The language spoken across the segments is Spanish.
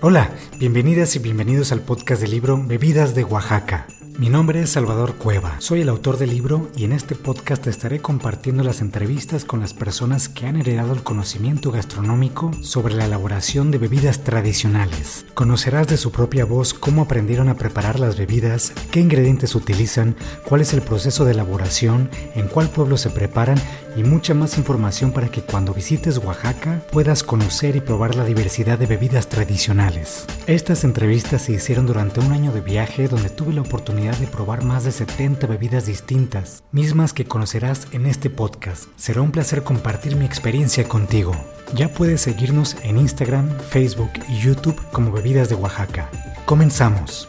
Hola, bienvenidas y bienvenidos al podcast del libro Bebidas de Oaxaca. Mi nombre es Salvador Cueva, soy el autor del libro y en este podcast estaré compartiendo las entrevistas con las personas que han heredado el conocimiento gastronómico sobre la elaboración de bebidas tradicionales. Conocerás de su propia voz cómo aprendieron a preparar las bebidas, qué ingredientes utilizan, cuál es el proceso de elaboración, en cuál pueblo se preparan y mucha más información para que cuando visites Oaxaca puedas conocer y probar la diversidad de bebidas tradicionales. Estas entrevistas se hicieron durante un año de viaje donde tuve la oportunidad de probar más de 70 bebidas distintas, mismas que conocerás en este podcast. Será un placer compartir mi experiencia contigo. Ya puedes seguirnos en Instagram, Facebook y YouTube como Bebidas de Oaxaca. Comenzamos.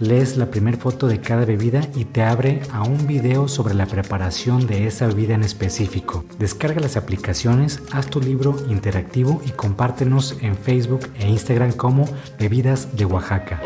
lees la primera foto de cada bebida y te abre a un video sobre la preparación de esa bebida en específico. Descarga las aplicaciones, haz tu libro interactivo y compártenos en Facebook e Instagram como Bebidas de Oaxaca.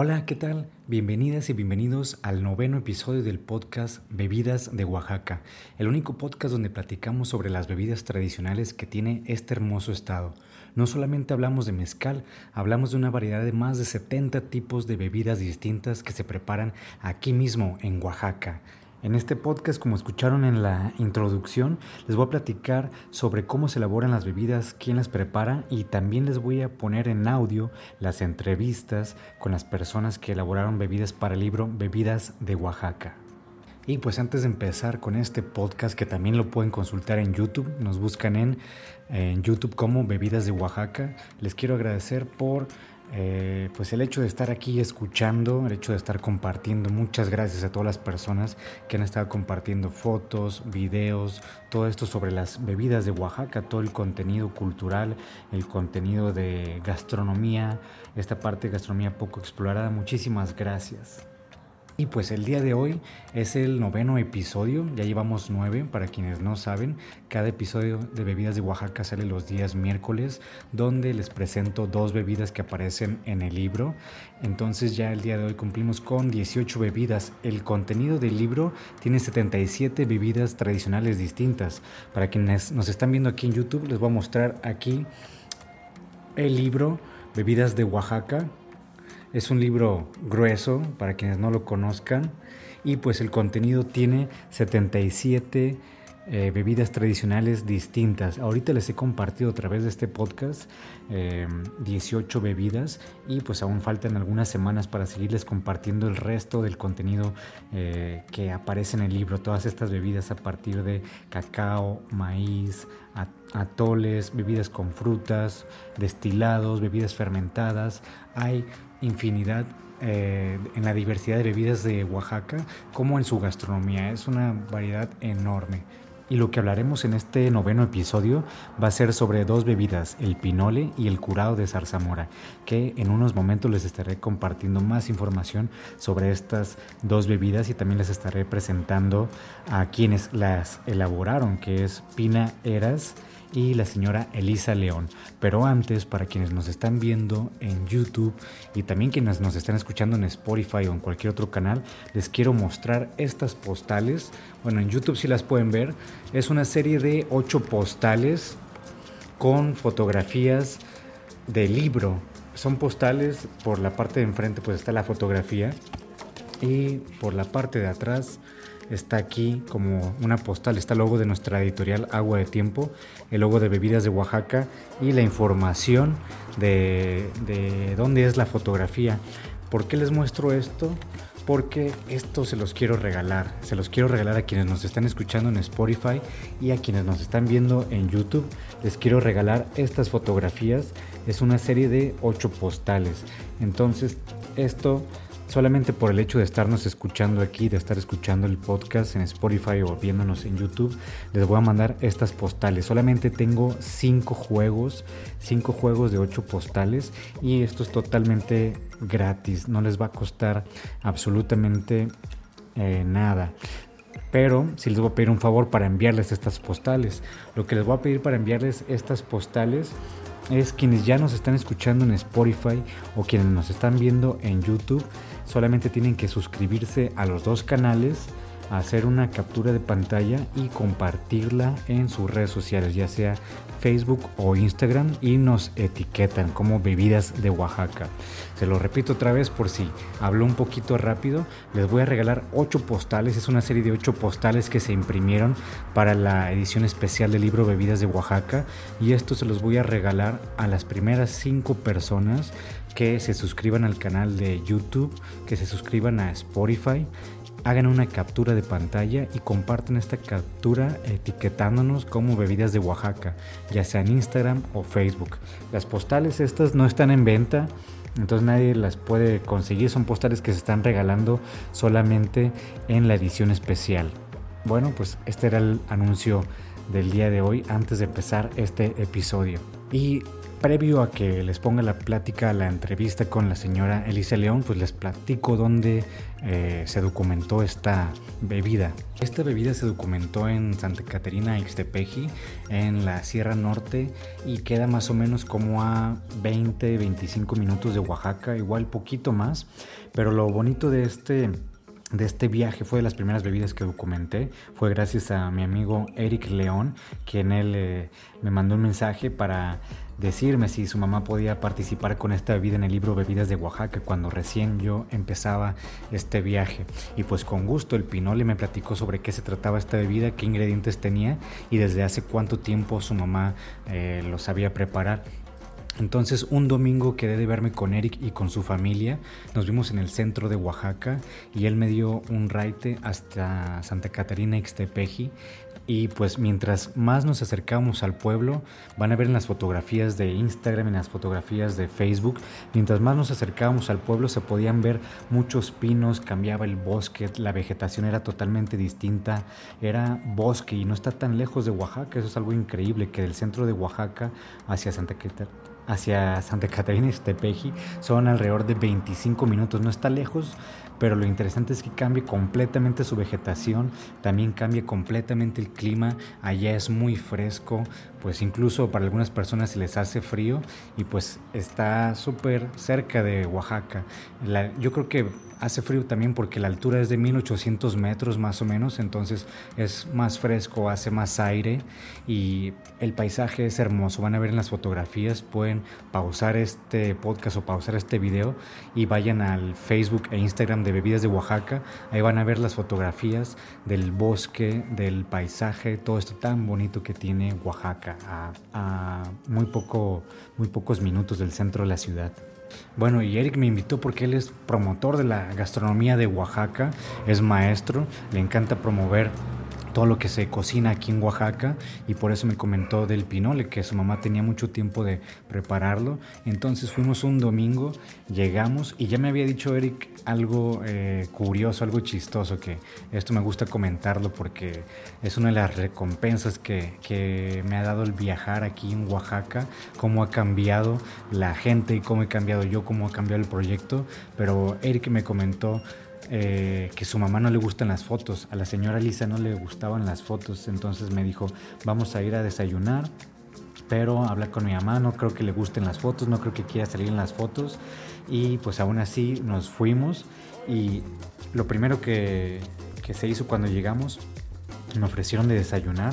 Hola, ¿qué tal? Bienvenidas y bienvenidos al noveno episodio del podcast Bebidas de Oaxaca, el único podcast donde platicamos sobre las bebidas tradicionales que tiene este hermoso estado. No solamente hablamos de mezcal, hablamos de una variedad de más de 70 tipos de bebidas distintas que se preparan aquí mismo en Oaxaca. En este podcast, como escucharon en la introducción, les voy a platicar sobre cómo se elaboran las bebidas, quién las prepara y también les voy a poner en audio las entrevistas con las personas que elaboraron bebidas para el libro Bebidas de Oaxaca. Y pues antes de empezar con este podcast, que también lo pueden consultar en YouTube, nos buscan en, YouTube como Bebidas de Oaxaca, les quiero agradecer por eh, pues el hecho de estar aquí escuchando, el hecho de estar compartiendo, muchas gracias a todas las personas que han estado compartiendo fotos, videos, todo esto sobre las bebidas de Oaxaca, todo el contenido cultural, el contenido de gastronomía, esta parte de gastronomía poco explorada, muchísimas gracias. Y pues el día de hoy es el noveno episodio, ya llevamos nueve para quienes no saben. Cada episodio de Bebidas de Oaxaca sale los días miércoles, donde les presento dos bebidas que aparecen en el libro. Entonces ya el día de hoy cumplimos con 18 bebidas. El contenido del libro tiene 77 bebidas tradicionales distintas. Para quienes nos están viendo aquí en YouTube, les voy a mostrar aquí el libro Bebidas de Oaxaca es un libro grueso para quienes no lo conozcan y pues el contenido tiene 77 eh, bebidas tradicionales distintas. Ahorita les he compartido a través de este podcast 18 em, bebidas y pues aún faltan algunas semanas para seguirles compartiendo el resto del contenido eh, que aparece en el libro. Todas estas bebidas a partir de cacao, maíz, atoles, bebidas con frutas, destilados, bebidas fermentadas. Hay infinidad eh, en la diversidad de bebidas de Oaxaca como en su gastronomía. Es una variedad enorme. Y lo que hablaremos en este noveno episodio va a ser sobre dos bebidas, el pinole y el curado de zarzamora, que en unos momentos les estaré compartiendo más información sobre estas dos bebidas y también les estaré presentando a quienes las elaboraron, que es Pina Eras y la señora Elisa León. Pero antes, para quienes nos están viendo en YouTube y también quienes nos están escuchando en Spotify o en cualquier otro canal, les quiero mostrar estas postales. Bueno, en YouTube sí las pueden ver. Es una serie de ocho postales con fotografías de libro. Son postales, por la parte de enfrente pues está la fotografía y por la parte de atrás está aquí como una postal, está el logo de nuestra editorial Agua de Tiempo, el logo de Bebidas de Oaxaca y la información de, de dónde es la fotografía. ¿Por qué les muestro esto? porque esto se los quiero regalar. Se los quiero regalar a quienes nos están escuchando en Spotify y a quienes nos están viendo en YouTube. Les quiero regalar estas fotografías. Es una serie de ocho postales. Entonces, esto solamente por el hecho de estarnos escuchando aquí, de estar escuchando el podcast en Spotify o viéndonos en YouTube, les voy a mandar estas postales. Solamente tengo cinco juegos, cinco juegos de ocho postales y esto es totalmente gratis, no les va a costar absolutamente eh, nada. Pero si les voy a pedir un favor para enviarles estas postales, lo que les voy a pedir para enviarles estas postales es quienes ya nos están escuchando en Spotify o quienes nos están viendo en YouTube, solamente tienen que suscribirse a los dos canales hacer una captura de pantalla y compartirla en sus redes sociales, ya sea Facebook o Instagram, y nos etiquetan como bebidas de Oaxaca. Se lo repito otra vez por si hablo un poquito rápido, les voy a regalar 8 postales, es una serie de 8 postales que se imprimieron para la edición especial del libro Bebidas de Oaxaca y esto se los voy a regalar a las primeras 5 personas que se suscriban al canal de YouTube, que se suscriban a Spotify hagan una captura de pantalla y compartan esta captura etiquetándonos como bebidas de Oaxaca, ya sea en Instagram o Facebook. Las postales estas no están en venta, entonces nadie las puede conseguir, son postales que se están regalando solamente en la edición especial. Bueno, pues este era el anuncio del día de hoy antes de empezar este episodio. Y previo a que les ponga la plática, la entrevista con la señora Elisa León, pues les platico dónde eh, se documentó esta bebida. Esta bebida se documentó en Santa Caterina Ixtepeji, en la Sierra Norte, y queda más o menos como a 20-25 minutos de Oaxaca, igual poquito más. Pero lo bonito de este de este viaje fue de las primeras bebidas que documenté. Fue gracias a mi amigo Eric León, quien él eh, me mandó un mensaje para decirme si su mamá podía participar con esta bebida en el libro Bebidas de Oaxaca cuando recién yo empezaba este viaje. Y pues con gusto el Pinole me platicó sobre qué se trataba esta bebida, qué ingredientes tenía y desde hace cuánto tiempo su mamá eh, lo sabía preparar. Entonces un domingo quedé de verme con Eric y con su familia. Nos vimos en el centro de Oaxaca y él me dio un raite hasta Santa Catarina Ixtepeji. Y pues mientras más nos acercamos al pueblo, van a ver en las fotografías de Instagram, en las fotografías de Facebook, mientras más nos acercábamos al pueblo se podían ver muchos pinos, cambiaba el bosque, la vegetación era totalmente distinta, era bosque y no está tan lejos de Oaxaca, eso es algo increíble, que del centro de Oaxaca hacia Santa Catarina hacia Santa Catarina y Tepeji son alrededor de 25 minutos. No está lejos, pero lo interesante es que cambie completamente su vegetación, también cambia completamente el clima. Allá es muy fresco, pues incluso para algunas personas se les hace frío y pues está súper cerca de Oaxaca. yo creo que hace frío también porque la altura es de 1800 metros más o menos, entonces es más fresco, hace más aire y el paisaje es hermoso. Van a ver en las fotografías, pueden pausar este podcast o pausar este video y vayan al Facebook e Instagram de Bebidas de Oaxaca. Ahí van a ver las fotografías del bosque, del paisaje, todo esto tan bonito que tiene Oaxaca a, muy, poco, muy pocos minutos del centro de la ciudad. Bueno, y Eric me invitó porque él es promotor de la gastronomía de Oaxaca, es maestro, le encanta promover todo lo que se cocina aquí en Oaxaca y por eso me comentó del pinole que su mamá tenía mucho tiempo de prepararlo. Entonces fuimos un domingo, llegamos y ya me había dicho Eric algo eh, curioso, algo chistoso, que esto me gusta comentarlo porque es una de las recompensas que, que me ha dado el viajar aquí en Oaxaca, cómo ha cambiado la gente y cómo he cambiado yo, cómo ha cambiado el proyecto. Pero Eric me comentó eh, que su mamá no le gustan las fotos, a la señora Lisa no le gustaban las fotos, entonces me dijo, vamos a ir a desayunar, pero hablar con mi mamá, no creo que le gusten las fotos, no creo que quiera salir en las fotos, y pues aún así nos fuimos y lo primero que, que se hizo cuando llegamos, me ofrecieron de desayunar,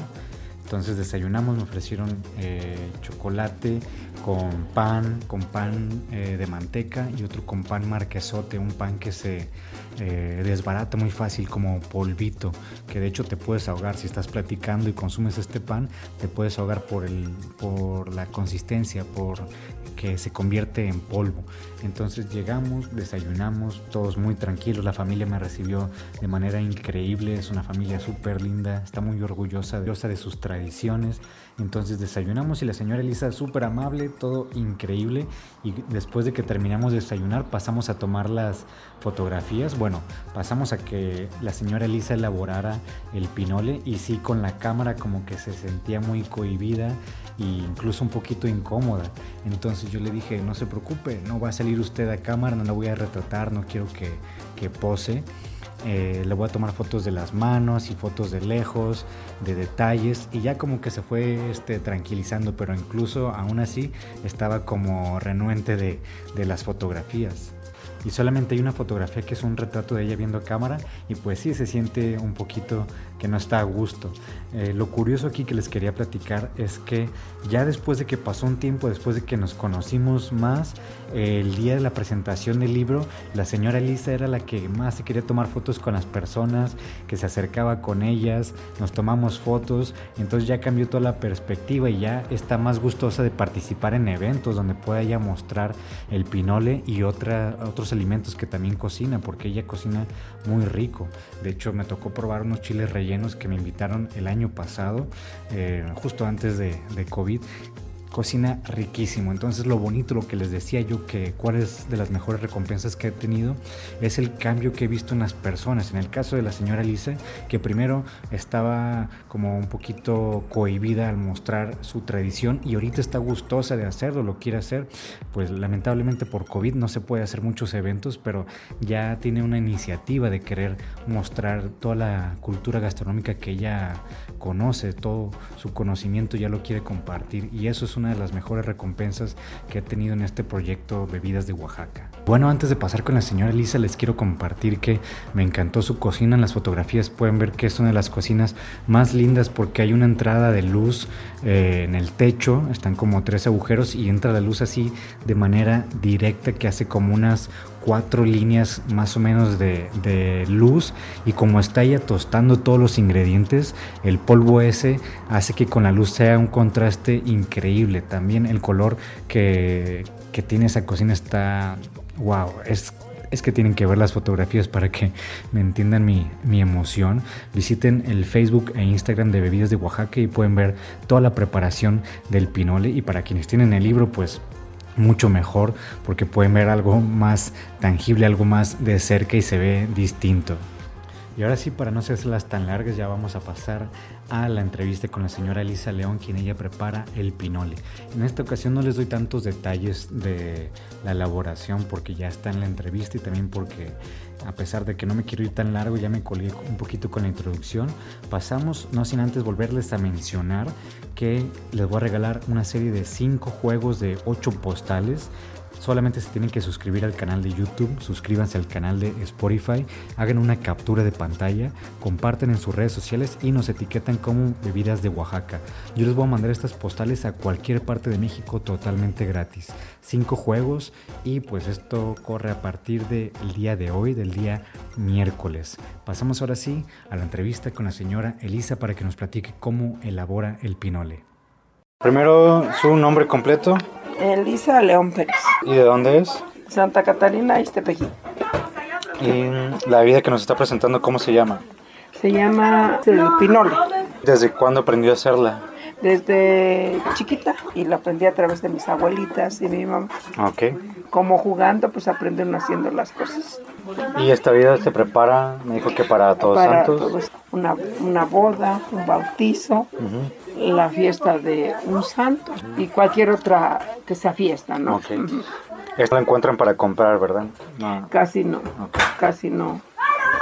Entonces desayunamos, me ofrecieron eh, chocolate con pan, con pan eh, de manteca y otro con pan marquesote, un pan que se eh, desbarata muy fácil como polvito, que de hecho te puedes ahogar si estás platicando y consumes este pan, te puedes ahogar por, el, por la consistencia, por que se convierte en polvo. Entonces llegamos, desayunamos, todos muy tranquilos, la familia me recibió de manera increíble, es una familia súper linda, está muy orgullosa, de sus. Entonces desayunamos y la señora Elisa súper amable, todo increíble. Y después de que terminamos de desayunar pasamos a tomar las fotografías. Bueno, pasamos a que la señora Elisa elaborara el pinole y sí con la cámara como que se sentía muy cohibida e incluso un poquito incómoda. Entonces yo le dije, no se preocupe, no va a salir usted a cámara, no la voy a retratar, no quiero que, que pose. Eh, le voy a tomar fotos de las manos y fotos de lejos, de detalles y ya como que se fue este, tranquilizando, pero incluso aún así estaba como renuente de, de las fotografías. Y solamente hay una fotografía que es un retrato de ella viendo cámara y pues sí se siente un poquito que no está a gusto. Eh, lo curioso aquí que les quería platicar es que ya después de que pasó un tiempo, después de que nos conocimos más, el día de la presentación del libro, la señora Elisa era la que más se quería tomar fotos con las personas, que se acercaba con ellas, nos tomamos fotos, entonces ya cambió toda la perspectiva y ya está más gustosa de participar en eventos donde pueda ella mostrar el pinole y otra, otros alimentos que también cocina, porque ella cocina muy rico. De hecho, me tocó probar unos chiles rellenos que me invitaron el año pasado, eh, justo antes de COVID, cocina riquísimo. Entonces lo bonito, lo que les decía yo, que cuál es de las mejores recompensas que he tenido, es el cambio que he visto en las personas. En el caso de la señora Lisa, que primero estaba como un poquito cohibida al mostrar su tradición y ahorita está gustosa de hacerlo, lo quiere hacer, pues lamentablemente por COVID no se puede hacer muchos eventos, pero ya tiene una iniciativa de querer mostrar toda la cultura gastronómica que ella conoce, todo su conocimiento ya lo quiere compartir y eso es una de las mejores recompensas que he tenido en este proyecto Bebidas de Oaxaca. Bueno, antes de pasar con la señora Elisa, les quiero compartir que me encantó su cocina. En las fotografías pueden ver que es una de las cocinas más lindas porque hay una entrada de luz eh, en el techo, están como tres agujeros y entra la luz así de manera directa que hace como unas cuatro líneas más o menos de, de, luz y como está ella tostando todos los ingredientes, el polvo ese hace que con la luz sea un contraste increíble. También el color que, que tiene esa cocina está, wow, es es que tienen que ver las fotografías para que me entiendan mi, mi, emoción. Visiten el Facebook e Instagram de Bebidas de Oaxaca y pueden ver toda la preparación del pinole. Y para quienes tienen el libro, pues mucho mejor porque pueden ver algo más tangible, algo más de cerca y se ve distinto. Y ahora sí, para no hacerlas tan largas, ya vamos a pasar a la entrevista con la señora Elisa León, quien ella prepara el pinole. En esta ocasión no les doy tantos detalles de la elaboración porque ya está en la entrevista y también porque a pesar de que no me quiero ir tan largo, ya me colgué un poquito con la introducción. Pasamos, no sin antes volverles a mencionar que les voy a regalar una serie de 5 juegos de 8 postales Solamente se tienen que suscribir al canal de YouTube, suscríbanse al canal de Spotify, hagan una captura de pantalla, comparten en sus redes sociales y nos etiquetan como bebidas de Oaxaca. Yo les voy a mandar estas postales a cualquier parte de México totalmente gratis. Cinco juegos y pues esto corre a partir del día de hoy, del día miércoles. Pasamos ahora sí a la entrevista con la señora Elisa para que nos platique cómo elabora el pinole. Primero, su nombre completo. Elisa León Pérez. ¿Y de dónde es? Santa Catarina, Iztepeji. ¿Y la vida que nos está presentando, cómo se llama? Se llama el pinole. ¿Desde cuándo aprendió a hacerla? Desde chiquita y la aprendí a través de mis abuelitas y mi mamá. Ok. Como jugando, pues aprenden haciendo las cosas. ¿Y esta vida se prepara, me dijo que para Todos Para Santos? todos, una, una boda, un bautizo, la fiesta de un santo y cualquier otra que sea fiesta, ¿no? Ok. Esto lo encuentran para comprar, ¿verdad? No. Casi no, Ok. casi no.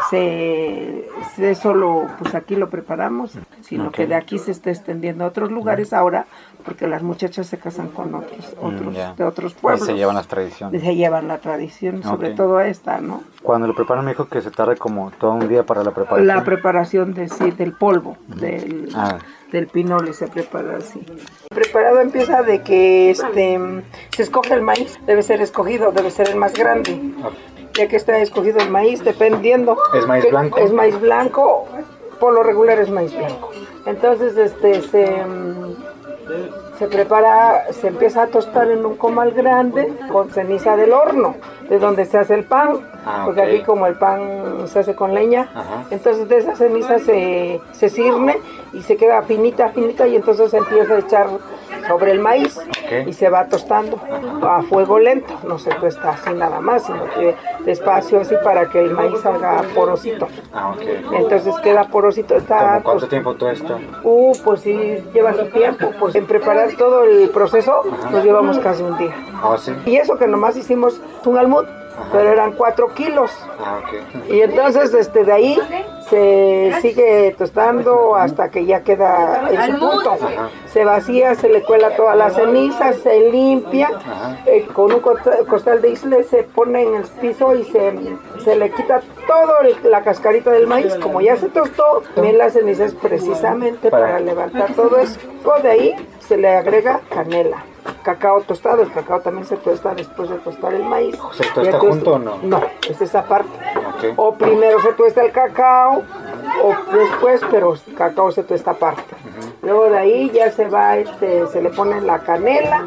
Se, solo, pues aquí lo preparamos, sino que de aquí se está extendiendo a otros lugares ahora, porque las muchachas se casan con otros, Mm, otros de otros pueblos. se llevan las tradiciones. Se llevan la tradición, sobre todo esta, ¿no? Cuando lo preparan me dijo que se tarda como todo un día para la preparación. La preparación de, sí, del polvo, del, Ah. del pinole se prepara así. El preparado empieza de que este, se escoge el maíz, debe ser escogido, debe ser el más grande. Ya que está escogido el maíz, dependiendo. ¿Es maíz blanco? Es maíz blanco, por lo regular es maíz blanco. Entonces, este, se, se prepara, se empieza a tostar en un comal grande con ceniza del horno, de donde se hace el pan. Ah, porque aquí como el pan se hace con leña, Ajá. entonces de esa ceniza se, se cirne y se queda finita, finita y entonces se empieza a echar sobre el maíz y se va tostando a fuego lento, no se tuesta así nada más, sino que despacio así para que el maíz salga porosito. Ah, ok. Entonces queda porosito, está ¿Cómo cuánto tost- tiempo todo esto? Uh, pues sí, lleva su tiempo. Pues en preparar todo el proceso nos llevamos casi un día. Ah, sí. Y eso que nomás hicimos un almud, pero eran cuatro kilos. Ah. Y entonces este, de ahí se sigue tostando hasta que ya queda en su punto. Se vacía, se le cuela toda la ceniza, se limpia. eh, con un costa- costal de isle se pone en el piso y se, se le quita toda la cascarita del maíz. Como ya se tostó, también la ceniza es precisamente Para- levantar todo eso. De ahí se le agrega canela. Cacao tostado, el cacao también se tuesta después de tostar el maíz. ¿Se tuesta junto o no? No, es esa parte. O primero se tuesta el cacao, o después, pero el cacao se tuesta aparte. Luego de ahí ya se va, este, se le pone la canela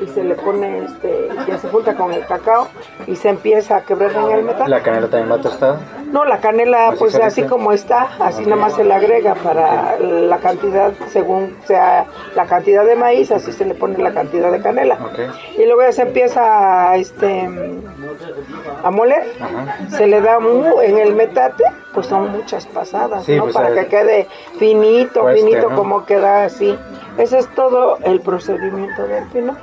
y se le pone, este, ya se junta con el cacao y se empieza a quebrar en el metal. ¿La canela también va tostada? No, la canela, Así pues así como está, así nada más se le agrega para la cantidad, según sea la cantidad de maíz, así se le pone la cantidad de canela. Y luego ya se empieza a, este, a moler. Se le da mu- en el metate, pues son muchas pasadas, Sí, ¿no? pues, para es- que quede finito, finito, ¿no? como queda así. Ese es todo el procedimiento del pino.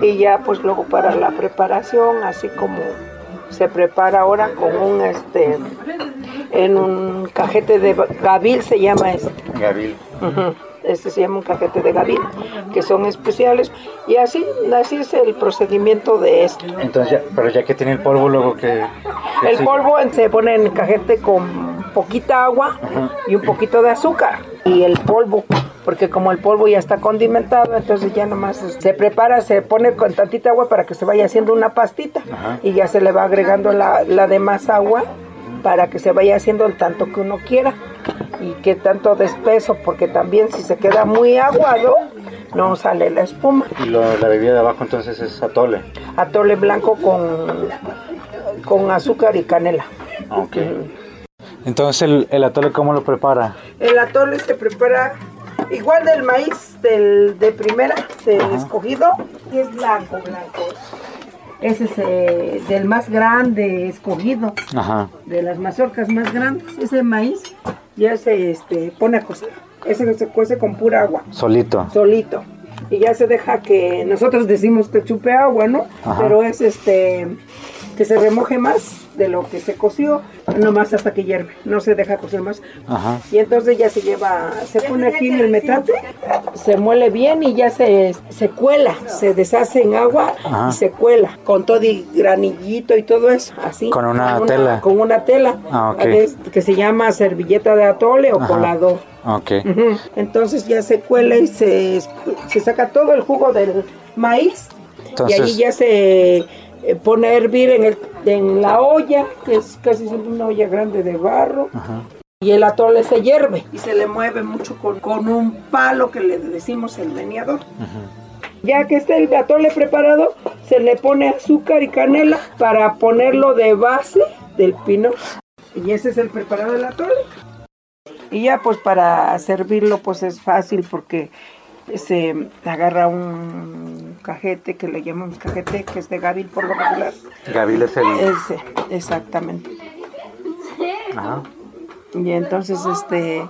Y ya pues luego para la preparación, así como se prepara ahora con un este en un cajete de gabil se llama este. Gabil. Este se llama un cajete de gabil, que son especiales. Y así, así es el procedimiento de esto. Entonces, ya, pero ya que tiene el polvo, luego que... El polvo se pone en el cajete con poquita agua y un poquito de azúcar. Y el polvo, porque como el polvo ya está condimentado, entonces ya nomás se prepara, se pone con tantita agua para que se vaya haciendo una pastita. Y ya se le va agregando la, la demás agua para que se vaya haciendo el tanto que uno quiera. Y que tanto de espeso, porque también si se queda muy aguado, no sale la espuma. Y lo- la bebida de abajo entonces es atole. Atole blanco con, con azúcar y canela. Ok. Entonces, el, el atole, ¿cómo lo prepara? El atole se prepara igual del maíz del, de primera, del escogido, y es blanco, blanco. Ese es eh, del más grande escogido, Ajá. de las mazorcas más grandes. Ese maíz ya se este, pone a cocer. Ese se cuece con pura agua, Solito. solito. Y ya se deja que, nosotros decimos que chupe agua, ¿no? Ajá. Pero es este, que se remoje más de lo que se coció, nomás hasta que hierve. No se deja cocer más. Ajá. Y entonces ya se lleva, se pone aquí en el metate, se muele bien y ya se, se cuela, se deshace en agua Ajá. y se cuela con todo y granillito y todo eso, así. Con una tela. Con una tela Ah, ok. es- que se llama servilleta de atole o Ajá. colador. Entonces ya se cuela y se, se saca todo el jugo del maíz Entonces- y ahí ya se pone a hervir en, el, en la olla, que es casi siempre una olla grande de barro. Y el atole se hierve y se le mueve mucho con, con un palo que le decimos el meneador. Ya que esté el atole preparado, se le pone azúcar y canela para ponerlo de base del pino. Y ese es el preparado del atole. Y ya pues para servirlo pues es fácil porque se agarra un cajete que le llamamos cajete, que es de gabil por lo regular. Gabil es el... Ese, exactamente. Ajá. Y entonces este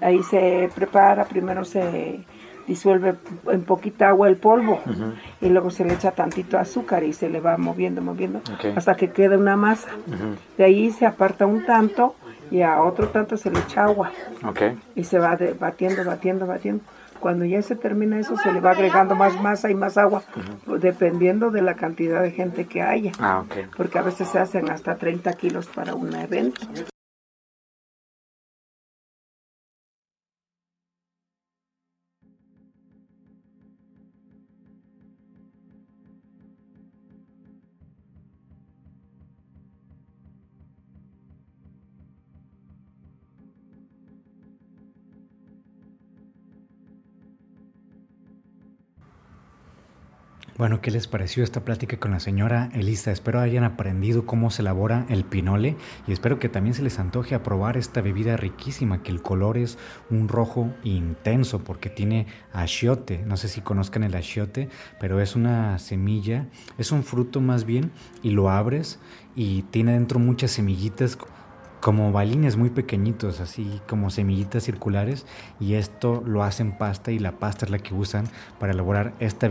ahí se prepara, primero se disuelve en poquita agua el polvo y luego se le echa tantito azúcar y se le va moviendo, moviendo hasta que quede una masa. De ahí se aparta un tanto y a otro tanto se le echa agua. Okay. Y se va batiendo, batiendo, batiendo. Cuando ya se termina eso, se le va agregando más masa y más agua, dependiendo de la cantidad de gente que haya. Ah, okay. Porque a veces se hacen hasta 30 kilos para un evento. Bueno, ¿qué les pareció esta plática con la señora Elisa? Espero hayan aprendido cómo se elabora el pinole y espero que también se les antoje probar esta bebida riquísima, que el color es un rojo intenso porque tiene achiote. No sé si conozcan el achiote, pero es una semilla, es un fruto más bien y lo abres y tiene dentro muchas semillitas como balines muy pequeñitos, así como semillitas circulares, y esto lo hacen pasta y la pasta es la que usan para elaborar esta,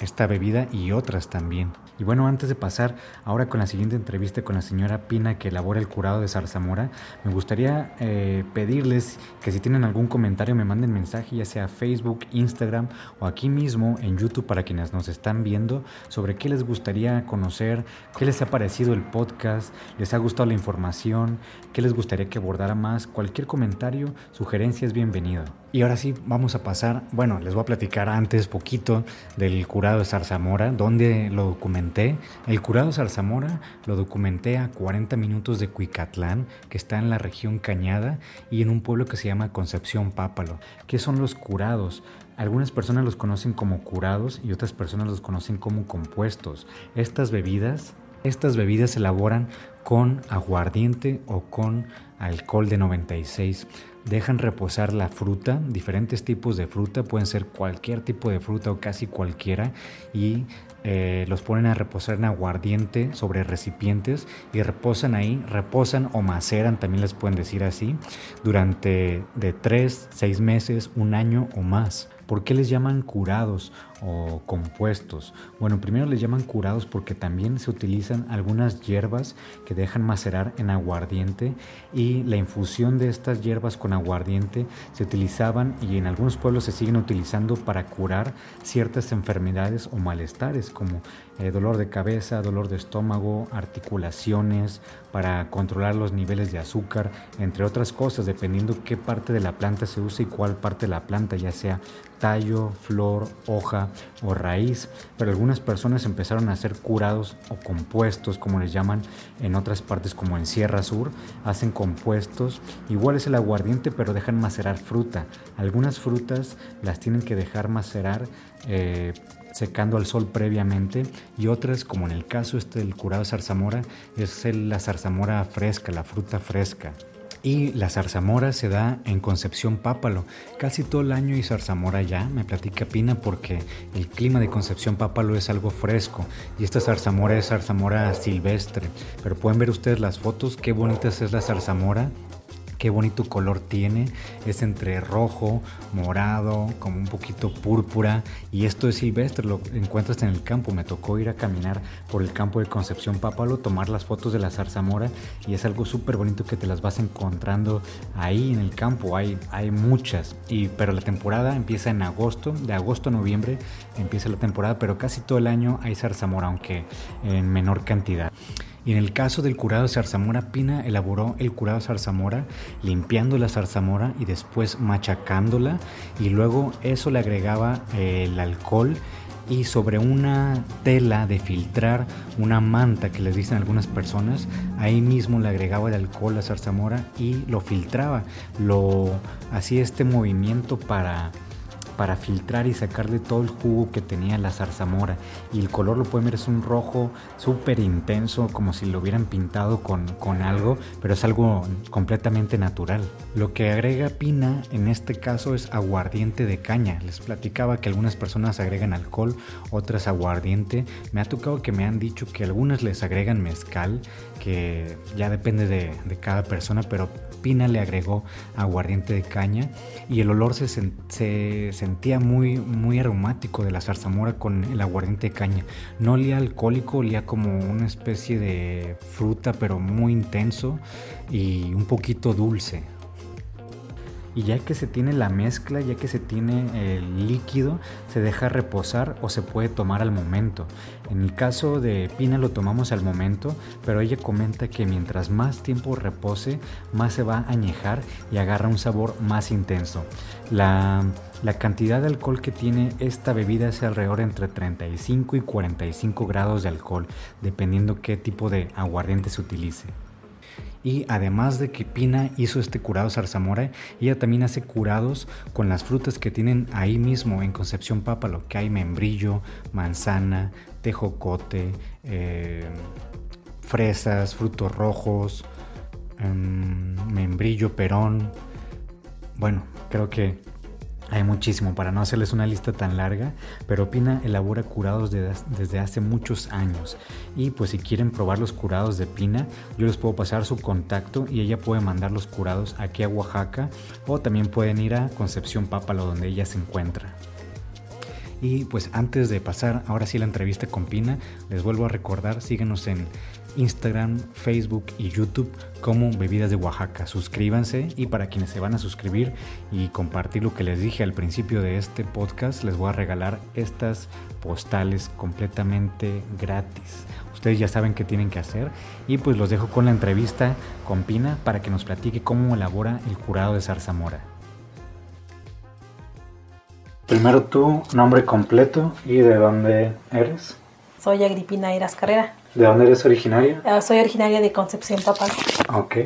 esta bebida y otras también. Y bueno, antes de pasar ahora con la siguiente entrevista con la señora Pina que elabora el curado de zarzamora, me gustaría eh, pedirles que si tienen algún comentario me manden mensaje, ya sea Facebook, Instagram o aquí mismo en YouTube para quienes nos están viendo, sobre qué les gustaría conocer, qué les ha parecido el podcast, les ha gustado la información, qué les gustaría que abordara más, cualquier comentario, sugerencia es bienvenido. Y ahora sí, vamos a pasar, bueno, les voy a platicar antes poquito del curado de zarzamora, donde lo documenté. El curado de zarzamora lo documenté a 40 minutos de Cuicatlán, que está en la región Cañada, y en un pueblo que se llama Concepción Pápalo. ¿Qué son los curados? Algunas personas los conocen como curados y otras personas los conocen como compuestos. Estas bebidas, estas bebidas se elaboran con aguardiente o con alcohol de 96 dejan reposar la fruta, diferentes tipos de fruta, pueden ser cualquier tipo de fruta o casi cualquiera, y eh, los ponen a reposar en aguardiente sobre recipientes y reposan ahí, reposan o maceran, también les pueden decir así, durante de 3, 6 meses, un año o más. ¿Por qué les llaman curados o compuestos? Bueno, primero les llaman curados porque también se utilizan algunas hierbas que dejan macerar en aguardiente y la infusión de estas hierbas con aguardiente se utilizaban y en algunos pueblos se siguen utilizando para curar ciertas enfermedades o malestares como eh, dolor de cabeza, dolor de estómago, articulaciones, para controlar los niveles de azúcar, entre otras cosas, dependiendo qué parte de la planta se usa y cuál parte de la planta, ya sea tallo, flor, hoja o raíz, pero algunas personas empezaron a hacer curados o compuestos, como les llaman en otras partes como en Sierra Sur, hacen compuestos, igual es el aguardiente, pero dejan macerar fruta. Algunas frutas las tienen que dejar macerar eh, secando al sol previamente y otras, como en el caso este del curado zarzamora, es la zarzamora fresca, la fruta fresca. Y la zarzamora se da en Concepción Pápalo. Casi todo el año hay zarzamora ya, me platica Pina, porque el clima de Concepción Pápalo es algo fresco. Y esta zarzamora es zarzamora silvestre. Pero pueden ver ustedes las fotos, qué bonita es la zarzamora qué bonito color tiene. Es entre rojo, morado, como un poquito púrpura. Y esto es silvestre, lo encuentras en el campo. Me tocó ir a caminar por el campo de Concepción Pápalo, tomar las fotos de la zarzamora. Y es algo súper bonito que te las vas encontrando ahí en el campo. Hay, hay muchas. Y, pero la temporada empieza en agosto. De agosto a noviembre empieza la temporada. Pero casi todo el año hay zarzamora, aunque en menor cantidad. Y en el caso del curado de zarzamora, Pina elaboró el curado de zarzamora limpiando la zarzamora y después machacándola. Y luego eso le agregaba eh, el alcohol y sobre una tela de filtrar, una manta que les dicen algunas personas, ahí mismo le agregaba el alcohol a zarzamora y lo filtraba, lo hacía este movimiento para para filtrar y sacarle todo el jugo que tenía la zarzamora. Y el color lo pueden ver, es un rojo súper intenso, como si lo hubieran pintado con, con algo, pero es algo completamente natural. Lo que agrega Pina en este caso es aguardiente de caña. Les platicaba que algunas personas agregan alcohol, otras aguardiente. Me ha tocado que me han dicho que algunas les agregan mezcal, que ya depende de, cada persona, pero Pina le agregó aguardiente de caña y el olor se sentía muy, muy aromático de la zarzamora con el aguardiente de caña. No olía alcohólico, olía como una especie de fruta, pero muy intenso y un poquito dulce. Y ya que se tiene la mezcla, ya que se tiene el líquido, se deja reposar o se puede tomar al momento. En el caso de Pina lo tomamos al momento, pero ella comenta que mientras más tiempo repose, más se va a añejar y agarra un sabor más intenso. La, la cantidad de alcohol que tiene esta bebida es alrededor entre 35 y 45 grados de alcohol, dependiendo qué tipo de aguardiente se utilice. Y además de que Pina hizo este curado zarzamora, ella también hace curados con las frutas que tienen ahí mismo en Concepción Papa, lo que hay membrillo, manzana, tejocote, eh, fresas, frutos rojos, em, membrillo, perón. Bueno, creo que hay muchísimo para no hacerles una lista tan larga, pero Pina elabora curados desde hace muchos años. Y pues si quieren probar los curados de Pina, yo les puedo pasar su contacto y ella puede mandar los curados aquí a Oaxaca o también pueden ir a Concepción Pápalo donde ella se encuentra. Y pues antes de pasar ahora sí la entrevista con Pina, les vuelvo a recordar, síguenos en Instagram, Facebook y YouTube como Bebidas de Oaxaca. Suscríbanse y para quienes se van a suscribir y compartir lo que les dije al principio de este podcast, les voy a regalar estas postales completamente gratis. Ustedes ya saben qué tienen que hacer y pues los dejo con la entrevista con Pina para que nos platique cómo elabora el curado de zarzamora. Primero tu nombre completo y de dónde eres. Soy Agripina Eras Carrera. ¿De dónde eres originaria? Ah, soy originaria de Concepción Papal. Ok.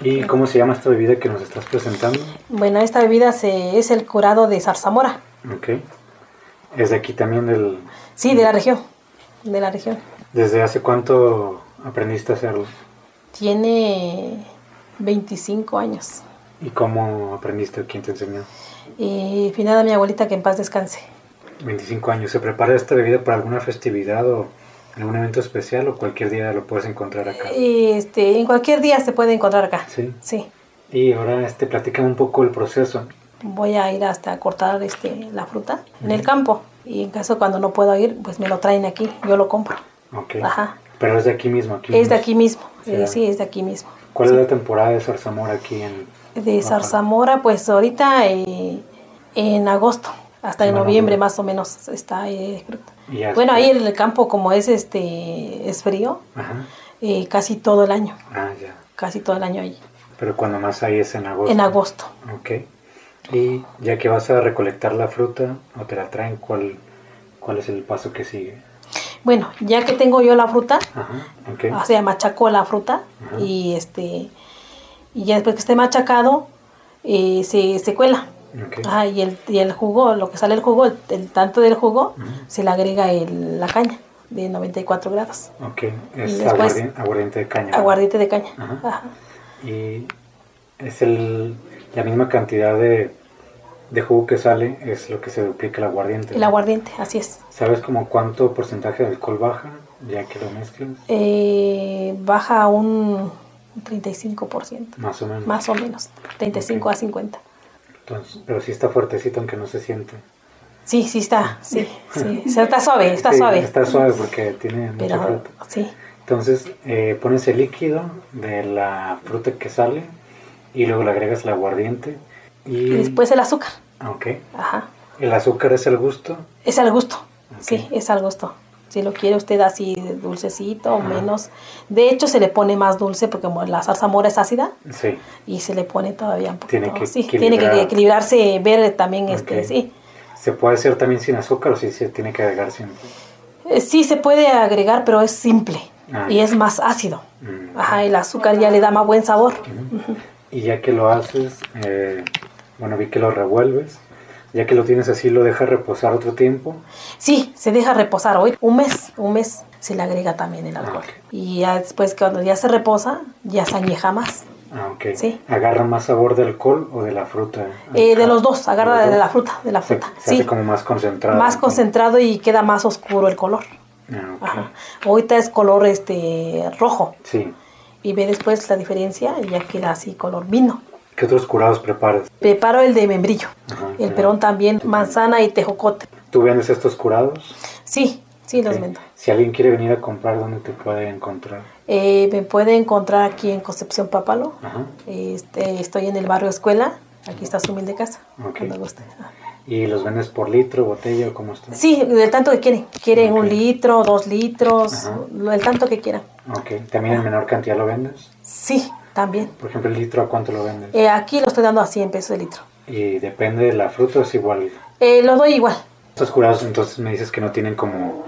¿Y cómo se llama esta bebida que nos estás presentando? Bueno, esta bebida se, es el curado de zarzamora. Ok. ¿Es de aquí también del...? Sí, de la región. De la región. ¿Desde hace cuánto aprendiste a hacerlo? Tiene 25 años. ¿Y cómo aprendiste? ¿Quién te enseñó? Y finada mi abuelita que en paz descanse. 25 años. ¿Se prepara esta bebida para alguna festividad o algún evento especial o cualquier día lo puedes encontrar acá? Este, en cualquier día se puede encontrar acá. Sí. Sí. Y ahora este, platícame un poco el proceso. Voy a ir hasta cortar este, la fruta en el campo. Y en caso cuando no puedo ir, pues me lo traen aquí. Yo lo compro. Ok. Ajá. Pero es de aquí mismo. Aquí Es de mismo. aquí mismo. Sí. Eh, Sí, es de aquí mismo. ¿Cuál es la temporada de zarzamora aquí en...? De zarzamora, pues ahorita eh, en agosto, hasta en noviembre más o menos está eh, fruta. Ya Bueno, ahí en el campo como es este es frío, Ajá. eh, casi todo el año, Ah, ya. casi todo el año ahí, Pero cuando más hay es en agosto. en agosto. Ok. Y ya que vas a recolectar la fruta o te la traen, ¿cuál, cuál es el paso que sigue? Bueno, ya que tengo yo la fruta, Ajá, ok. o sea, machaco la fruta Ajá. y este y ya después que esté machacado eh, se, se cuela. Ah, y el, y el jugo, lo que sale el jugo, el, el tanto del jugo, se le agrega el- la caña de 94 grados. Ok, es después- aguardiente de caña. Aguardiente de caña. Ajá. Ajá. Y es el, la misma cantidad de, de jugo que sale, es lo que se duplica el aguardiente. El aguardiente, así es. ¿Sabes como cuánto porcentaje de alcohol baja ya que lo mezclas? Eh, baja un 35%, Más o menos. más o menos, 35 Ok. a 50. Entonces, pero sí está fuertecito aunque no se siente. Sí, sí está, sí, sí, está suave, está Sí, suave. Está suave porque tiene mucha Pero fruta. sí, Entonces eh, pones el líquido de la fruta que sale y luego le agregas el aguardiente y... y después el azúcar. Ah, Ok. Ajá. ¿El azúcar es el gusto? Es al gusto, sí, es al gusto. Si lo quiere usted así dulcecito o menos. De hecho, se le pone más dulce porque como la zarzamora es ácida Sí. y se le pone todavía un poquito. Tiene que sí, tiene que equilibrar. equilibrarse, ver también, este, Ok. sí. ¿Se puede hacer también sin azúcar o sí se tiene que agregar siempre? Eh, Sí se puede agregar, pero es simple Ah, y es más ácido. Mm. Ajá, el azúcar ya le da más buen sabor. Y ya que lo haces, eh, bueno, vi que lo revuelves. Ya que lo tienes así, lo dejas reposar otro tiempo. Sí, se deja reposar hoy, un mes, un mes se le agrega también el alcohol. Ah. Y ya después cuando ya se reposa, ya se añeja más. Ah, ok. Sí. ¿Agarra más sabor del alcohol o de la fruta? Eh, de los dos, agarra los de la fruta, de la fruta. Se, sí, hace como más concentrado. más concentrado y queda más oscuro el color. Ah, ok. Ajá. Ahorita es color este rojo Sí. y ve después la diferencia y ya queda así color vino. ¿Qué otros curados preparas? Preparo el de membrillo, el perón también, manzana y tejocote. ¿Tú vendes estos curados? Sí, sí los vendo. Si alguien quiere venir a comprar, ¿dónde te puede encontrar? Eh, me puede encontrar aquí en Concepción Papalo. Este, estoy en el barrio Escuela. Aquí está su humilde casa. Cuando guste. ¿Y los vendes por litro, botella o cómo está? Sí, del tanto que quieren. Quieren un litro, dos litros, el tanto que quieran. Ok. ¿También en menor cantidad lo vendes? Sí, también. Por ejemplo, el litro, ¿a cuánto lo vendes? Eh, aquí lo estoy dando a 100 pesos el litro. ¿Y depende de la fruta o es igual? Eh, lo doy igual. Estos curados entonces me dices que no tienen como,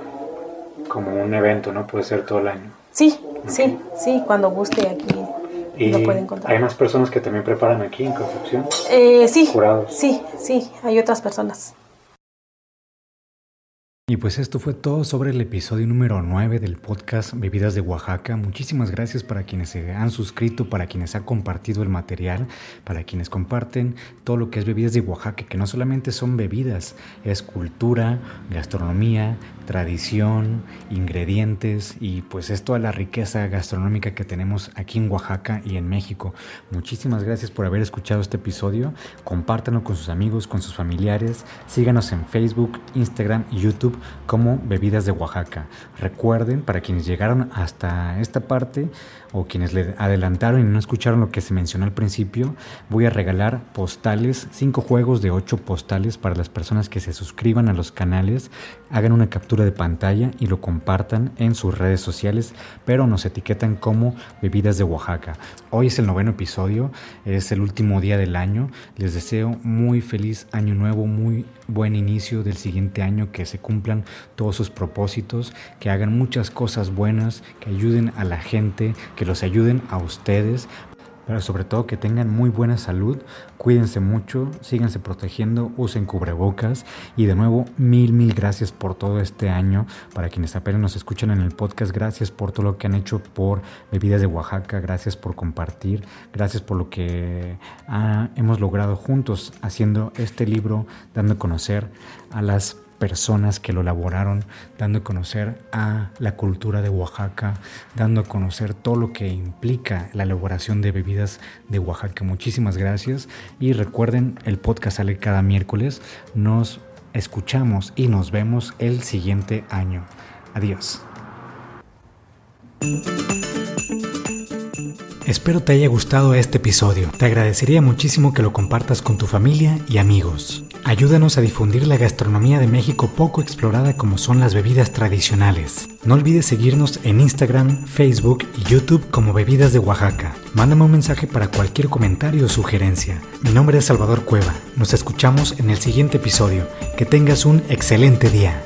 como un evento, ¿no? Puede ser todo el año. Sí, sí, sí, cuando guste aquí ¿Y ¿Hay más personas que también preparan aquí en Concepción? Eh, sí. Sí, sí, hay otras personas. Y pues esto fue todo sobre el episodio número 9 del podcast Bebidas de Oaxaca. Muchísimas gracias para quienes se han suscrito, para quienes han compartido el material, para quienes comparten todo lo que es Bebidas de Oaxaca, que no solamente son bebidas, es cultura, gastronomía, tradición, ingredientes y pues es toda la riqueza gastronómica que tenemos aquí en Oaxaca y en México. Muchísimas gracias por haber escuchado este episodio. Compártanlo con sus amigos, con sus familiares. Síganos en Facebook, Instagram y YouTube como Bebidas de Oaxaca. Recuerden, para quienes llegaron hasta esta parte o quienes le adelantaron y no escucharon lo que se mencionó al principio, voy a regalar postales, cinco juegos de ocho postales para las personas que se suscriban a los canales, hagan una captura de pantalla y lo compartan en sus redes sociales, pero nos etiquetan como Bebidas de Oaxaca. Hoy es el noveno episodio, es el último día del año. Les deseo muy feliz año nuevo, muy buen inicio del siguiente año, que se cumplan todos sus propósitos, que hagan muchas cosas buenas, que ayuden a la gente, que los ayuden a ustedes, pero sobre todo que tengan muy buena salud, cuídense mucho, síganse protegiendo, usen cubrebocas y de nuevo mil, mil gracias por todo este año. Para quienes apenas nos escuchan en el podcast, gracias por todo lo que han hecho por Bebidas de Oaxaca, gracias por compartir, gracias por lo que ah, hemos logrado juntos haciendo este libro, dando a conocer a las personas que lo elaboraron, dando a conocer a la cultura de Oaxaca, dando a conocer todo lo que implica la elaboración de bebidas de Oaxaca. Muchísimas gracias y recuerden, el podcast sale cada miércoles. Nos escuchamos y nos vemos el siguiente año. Adiós. Espero te haya gustado este episodio. Te agradecería muchísimo que lo compartas con tu familia y amigos. Ayúdanos a difundir la gastronomía de México poco explorada como son las bebidas tradicionales. No olvides seguirnos en Instagram, Facebook y YouTube como Bebidas de Oaxaca. Mándame un mensaje para cualquier comentario o sugerencia. Mi nombre es Salvador Cueva. Nos escuchamos en el siguiente episodio. Que tengas un excelente día.